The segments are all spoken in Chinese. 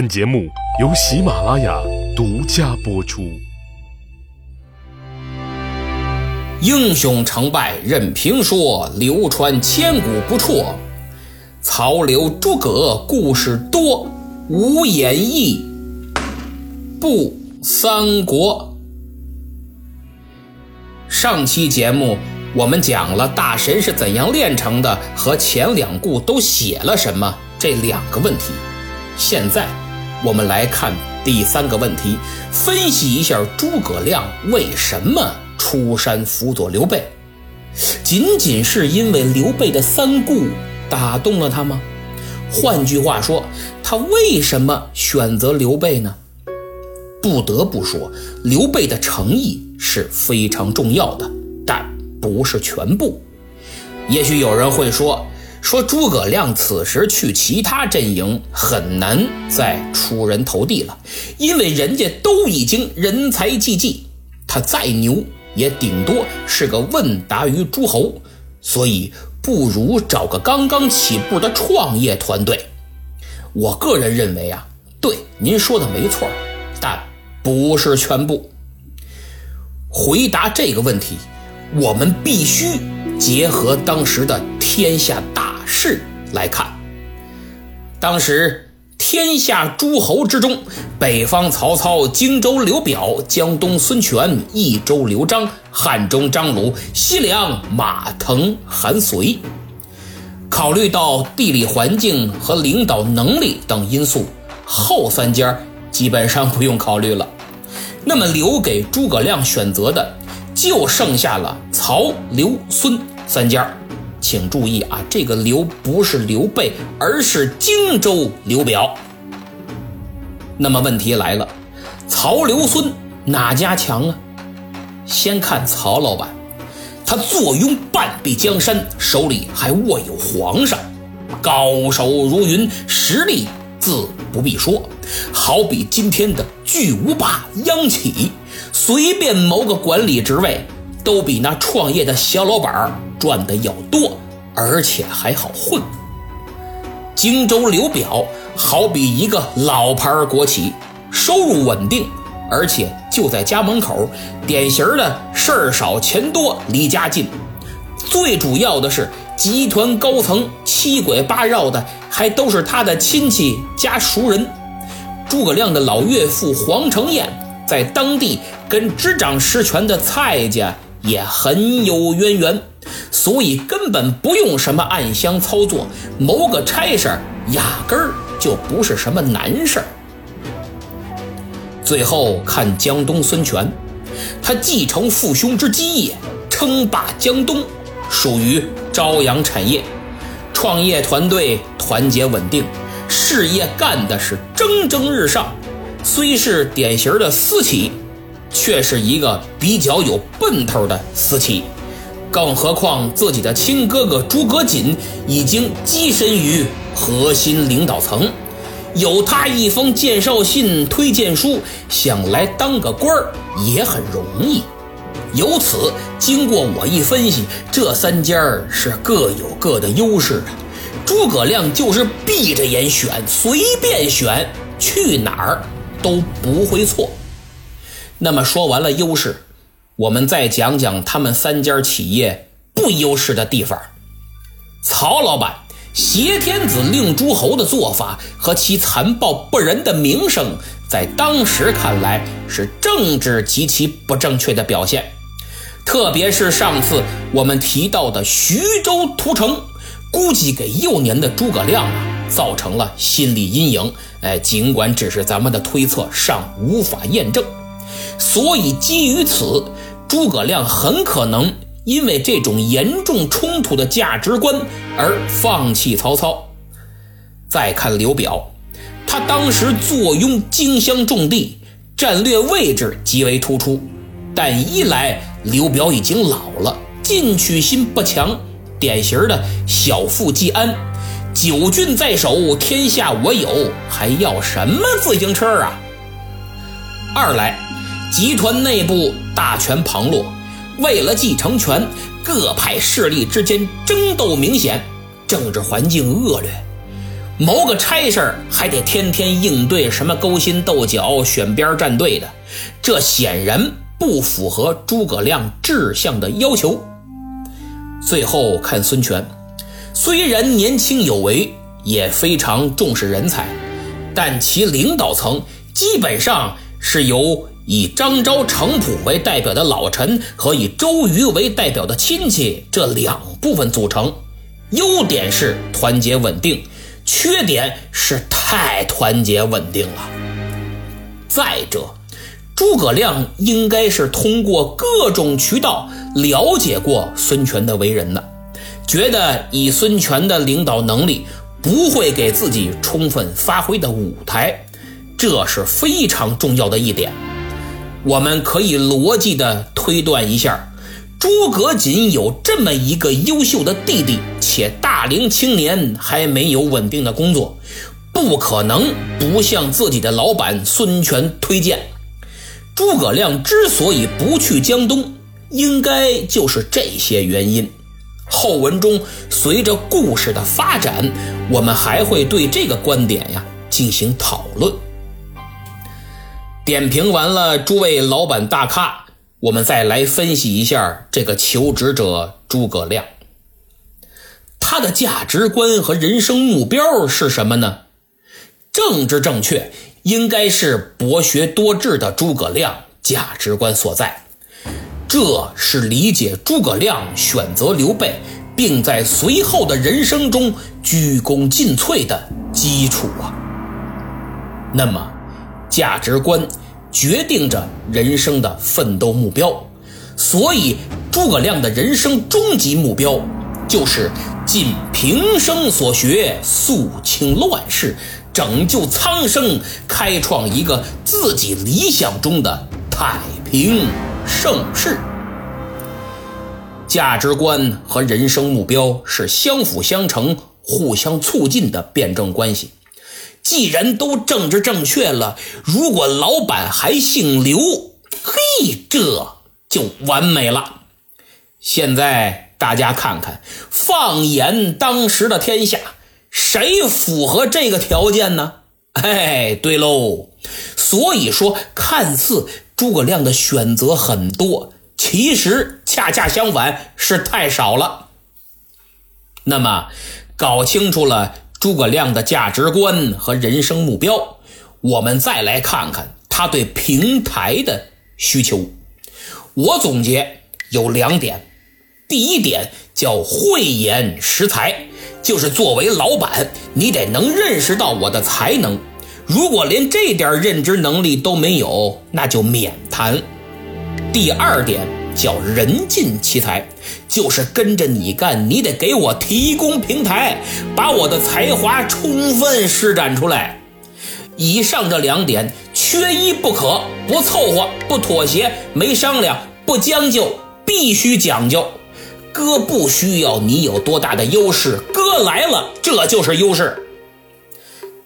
本节目由喜马拉雅独家播出。英雄成败任评说，流传千古不辍。曹刘诸葛故事多，无演义不三国。上期节目我们讲了大神是怎样炼成的，和前两部都写了什么这两个问题。现在我们来看第三个问题，分析一下诸葛亮为什么出山辅佐刘备。仅仅是因为刘备的三顾打动了他吗？换句话说，他为什么选择刘备呢？不得不说，刘备的诚意是非常重要的，但不是全部。也许有人会说，说诸葛亮此时去其他阵营很难再出人头地了，因为人家都已经人才济济，他再牛也顶多是个问答于诸侯，所以不如找个刚刚起步的创业团队。我个人认为啊，对您说的没错，但不是全部。回答这个问题，我们必须结合当时的天下大势来看。当时天下诸侯之中，北方曹操、荆州刘表、江东孙权、益州刘璋、汉中张鲁、西凉马腾、韩遂。考虑到地理环境和领导能力等因素，后三家基本上不用考虑了。那么留给诸葛亮选择的，就剩下了曹、刘、孙三家。请注意啊，这个刘不是刘备，而是荆州刘表。那么问题来了，曹、刘、孙哪家强啊？先看曹老板，他坐拥半壁江山，手里还握有皇上，高手如云，实力自不必说。好比今天的巨无霸央企，随便谋个管理职位，都比那创业的小老板赚的要多，而且还好混。荆州刘表好比一个老牌国企，收入稳定，而且就在家门口，典型的事儿少钱多离家近。最主要的是，集团高层七拐八绕的，还都是他的亲戚加熟人。诸葛亮的老岳父黄承彦在当地跟执掌实权的蔡家也很有渊源，所以根本不用什么暗箱操作，谋个差事儿压根儿就不是什么难事儿。最后看江东孙权，他继承父兄之基业，称霸江东，属于朝阳产业，创业团队团结稳定。事业干的是蒸蒸日上，虽是典型的私企，却是一个比较有奔头的私企。更何况自己的亲哥哥诸葛瑾已经跻身于核心领导层，有他一封介绍信、推荐书，想来当个官儿也很容易。由此，经过我一分析，这三家是各有各的优势啊。诸葛亮就是闭着眼选，随便选，去哪儿都不会错。那么说完了优势，我们再讲讲他们三家企业不优势的地方。曹老板挟天子令诸侯的做法和其残暴不仁的名声，在当时看来是政治极其不正确的表现。特别是上次我们提到的徐州屠城。估计给幼年的诸葛亮啊造成了心理阴影。哎，尽管只是咱们的推测，尚无法验证。所以基于此，诸葛亮很可能因为这种严重冲突的价值观而放弃曹操。再看刘表，他当时坐拥荆襄重地，战略位置极为突出。但一来刘表已经老了，进取心不强。典型的小富即安，九郡在手，天下我有，还要什么自行车啊？二来，集团内部大权旁落，为了继承权，各派势力之间争斗明显，政治环境恶劣。谋个差事儿还得天天应对什么勾心斗角、选边站队的，这显然不符合诸葛亮志向的要求。最后看孙权，虽然年轻有为，也非常重视人才，但其领导层基本上是由以张昭、程普为代表的老臣和以周瑜为代表的亲戚这两部分组成。优点是团结稳定。缺点是太团结稳定了。再者，诸葛亮应该是通过各种渠道了解过孙权的为人的，觉得以孙权的领导能力不会给自己充分发挥的舞台，这是非常重要的一点。我们可以逻辑的推断一下。诸葛瑾有这么一个优秀的弟弟，且大龄青年还没有稳定的工作，不可能不向自己的老板孙权推荐。诸葛亮之所以不去江东，应该就是这些原因。后文中随着故事的发展，我们还会对这个观点呀进行讨论。点评完了诸位老板大咖。我们再来分析一下这个求职者诸葛亮，他的价值观和人生目标是什么呢？政治正确应该是博学多智的诸葛亮价值观所在，这是理解诸葛亮选择刘备，并在随后的人生中鞠躬尽瘁的基础啊。那么，价值观。决定着人生的奋斗目标，所以诸葛亮的人生终极目标就是尽平生所学，肃清乱世，拯救苍生，开创一个自己理想中的太平盛世。价值观和人生目标是相辅相成、互相促进的辩证关系。既然都政治正确了，如果老板还姓刘，嘿，这就完美了。现在大家看看，放眼当时的天下，谁符合这个条件呢？哎，对喽。所以说，看似诸葛亮的选择很多，其实恰恰相反，是太少了。那么，搞清楚了。诸葛亮的价值观和人生目标，我们再来看看他对平台的需求。我总结有两点：第一点叫慧眼识才，就是作为老板，你得能认识到我的才能。如果连这点认知能力都没有，那就免谈。第二点。叫人尽其才，就是跟着你干，你得给我提供平台，把我的才华充分施展出来。以上这两点缺一不可，不凑合，不妥协，没商量，不将就，必须讲究。哥不需要你有多大的优势，哥来了，这就是优势。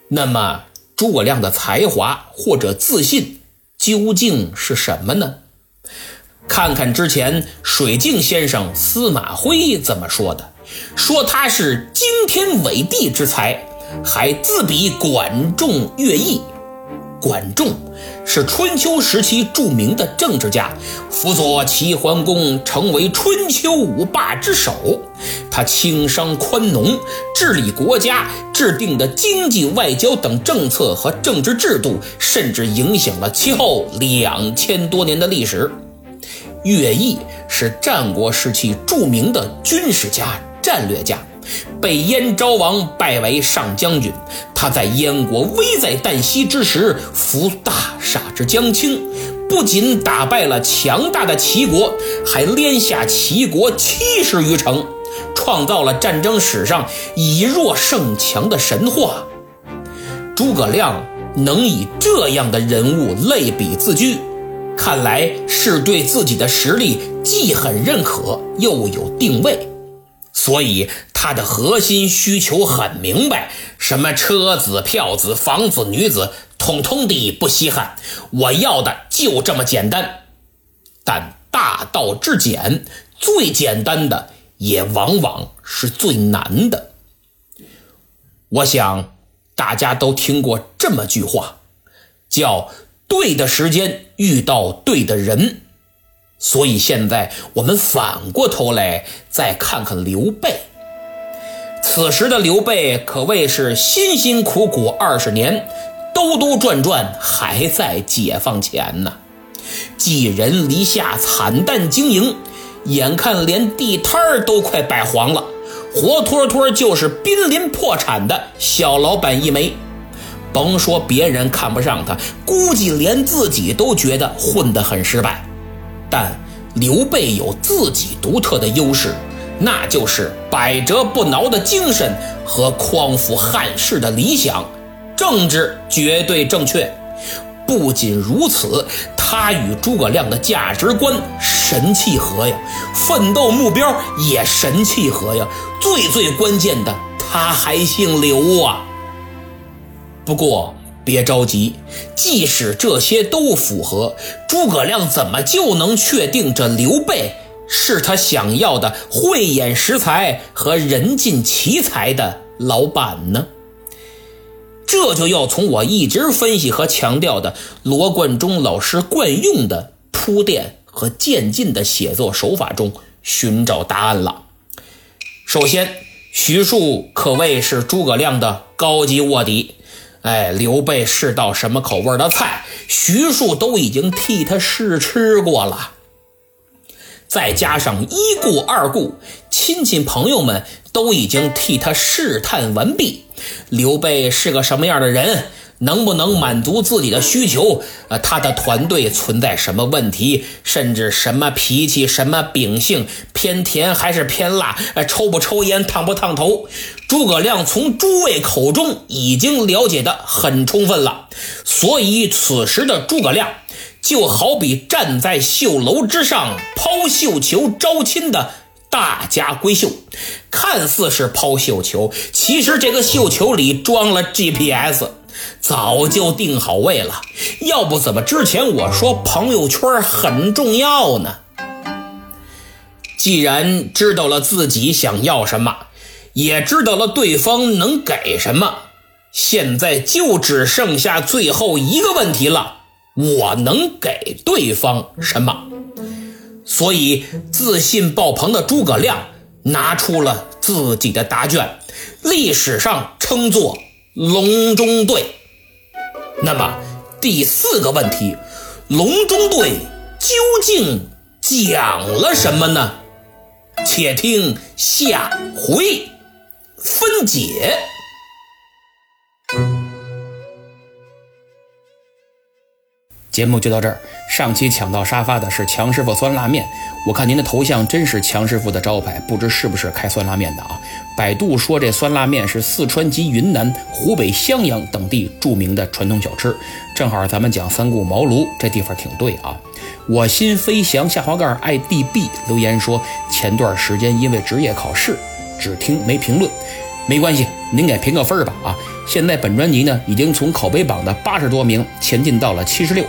那么诸葛亮的才华或者自信究竟是什么呢？看看之前水镜先生司马徽怎么说的，说他是惊天伟地之才，还自比管仲、乐毅。管仲是春秋时期著名的政治家，辅佐齐桓公成为春秋五霸之首。他轻商宽农，治理国家，制定的经济、外交等政策和政治制度，甚至影响了其后两千多年的历史。乐毅是战国时期著名的军事家、战略家，被燕昭王拜为上将军。他在燕国危在旦夕之时，扶大厦之将倾，不仅打败了强大的齐国，还连下齐国七十余城，创造了战争史上以弱胜强的神话。诸葛亮能以这样的人物类比自居。看来是对自己的实力既很认可，又有定位，所以他的核心需求很明白：什么车子、票子、房子、女子，统统的不稀罕。我要的就这么简单。但大道至简，最简单的也往往是最难的。我想，大家都听过这么句话，叫“对的时间遇到对的人”。所以现在我们反过头来再看看刘备。此时的刘备可谓是辛辛苦苦二十年，兜兜转转还在解放前呢。寄人篱下，惨淡经营，眼看连地摊儿都快摆黄了，活脱脱就是濒临破产的小老板一枚。甭说别人看不上他，估计连自己都觉得混得很失败。但刘备有自己独特的优势，那就是百折不挠的精神和匡扶汉室的理想，政治绝对正确。不仅如此，他与诸葛亮的价值观神契合呀，奋斗目标也神契合呀。最最关键的，他还姓刘啊。不过。别着急，即使这些都符合，诸葛亮怎么就能确定这刘备是他想要的慧眼识才和人尽其才的老板呢？这就要从我一直分析和强调的罗贯中老师惯用的铺垫和渐进的写作手法中寻找答案了。首先，徐庶可谓是诸葛亮的高级卧底。哎，刘备是道什么口味的菜，徐庶都已经替他试吃过了。再加上一顾二顾，亲戚朋友们都已经替他试探完毕。刘备是个什么样的人？能不能满足自己的需求？呃，他的团队存在什么问题？甚至什么脾气、什么秉性，偏甜还是偏辣？呃，抽不抽烟，烫不烫头？诸葛亮从诸位口中已经了解的很充分了。所以此时的诸葛亮，就好比站在绣楼之上抛绣球招亲的大家闺秀，看似是抛绣球，其实这个绣球里装了 GPS。早就定好位了，要不怎么之前我说朋友圈很重要呢？既然知道了自己想要什么，也知道了对方能给什么，现在就只剩下最后一个问题了：我能给对方什么？所以，自信爆棚的诸葛亮拿出了自己的答卷，历史上称作。隆中对，那么第四个问题，隆中对究竟讲了什么呢？且听下回分解。节目就到这儿。上期抢到沙发的是强师傅酸辣面，我看您的头像真是强师傅的招牌，不知是不是开酸辣面的啊？百度说这酸辣面是四川及云南、湖北襄阳等地著名的传统小吃，正好咱们讲三顾茅庐，这地方挺对啊。我心飞翔下滑盖 idb 留言说，前段时间因为职业考试，只听没评论，没关系，您给评个分儿吧啊。现在本专辑呢，已经从口碑榜的八十多名前进到了七十六，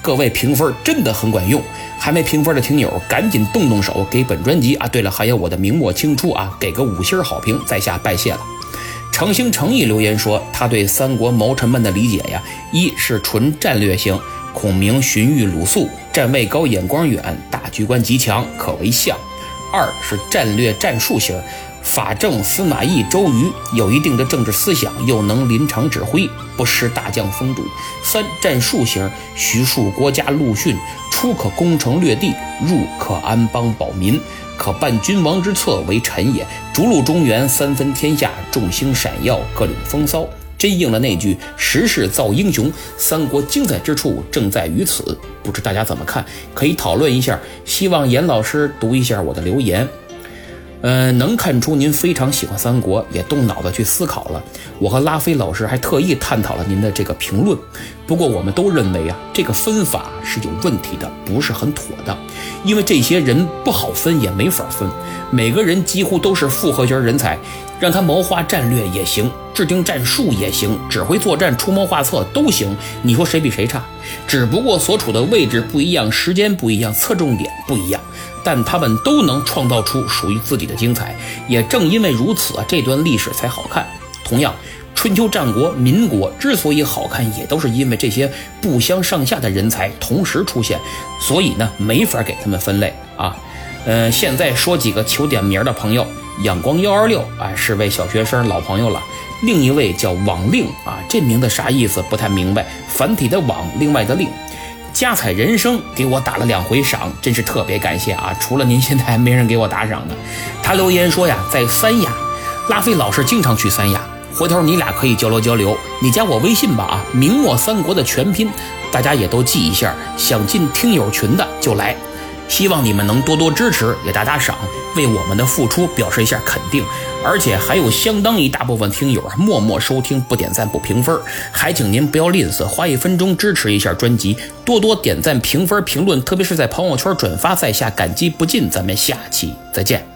各位评分真的很管用。还没评分的听友，赶紧动动手给本专辑啊！对了，还有我的明末清初啊，给个五星好评，在下拜谢了。诚心诚意留言说，他对三国谋臣们的理解呀，一是纯战略型，孔明、荀彧、鲁肃，站位高，眼光远，大局观极强，可为相；二是战略战术型。法正、司马懿、周瑜有一定的政治思想，又能临场指挥，不失大将风度。三战术型，徐庶、郭嘉、陆逊，出可攻城略地，入可安邦保民，可伴君王之策，为臣也。逐鹿中原，三分天下，众星闪耀，各领风骚。真应了那句“时势造英雄”。三国精彩之处正在于此。不知大家怎么看？可以讨论一下。希望严老师读一下我的留言。呃，能看出您非常喜欢三国，也动脑子去思考了。我和拉菲老师还特意探讨了您的这个评论。不过，我们都认为啊，这个分法是有问题的，不是很妥当。因为这些人不好分，也没法分。每个人几乎都是复合型人才，让他谋划战略也行，制定战术也行，指挥作战、出谋划策都行。你说谁比谁差？只不过所处的位置不一样，时间不一样，侧重点不一样。但他们都能创造出属于自己的精彩，也正因为如此啊，这段历史才好看。同样，春秋战国、民国之所以好看，也都是因为这些不相上下的人才同时出现，所以呢，没法给他们分类啊。嗯，现在说几个求点名的朋友，仰光幺二六啊，是位小学生老朋友了。另一位叫网令啊，这名字啥意思？不太明白。繁体的网，另外的令。加彩人生给我打了两回赏，真是特别感谢啊！除了您，现在还没人给我打赏呢。他留言说呀，在三亚，拉菲老师经常去三亚，回头你俩可以交流交流。你加我微信吧啊，明末三国的全拼，大家也都记一下。想进听友群的就来。希望你们能多多支持，也打打赏，为我们的付出表示一下肯定。而且还有相当一大部分听友，默默收听，不点赞不评分，还请您不要吝啬，花一分钟支持一下专辑，多多点赞、评分、评论，特别是在朋友圈转发在下，感激不尽。咱们下期再见。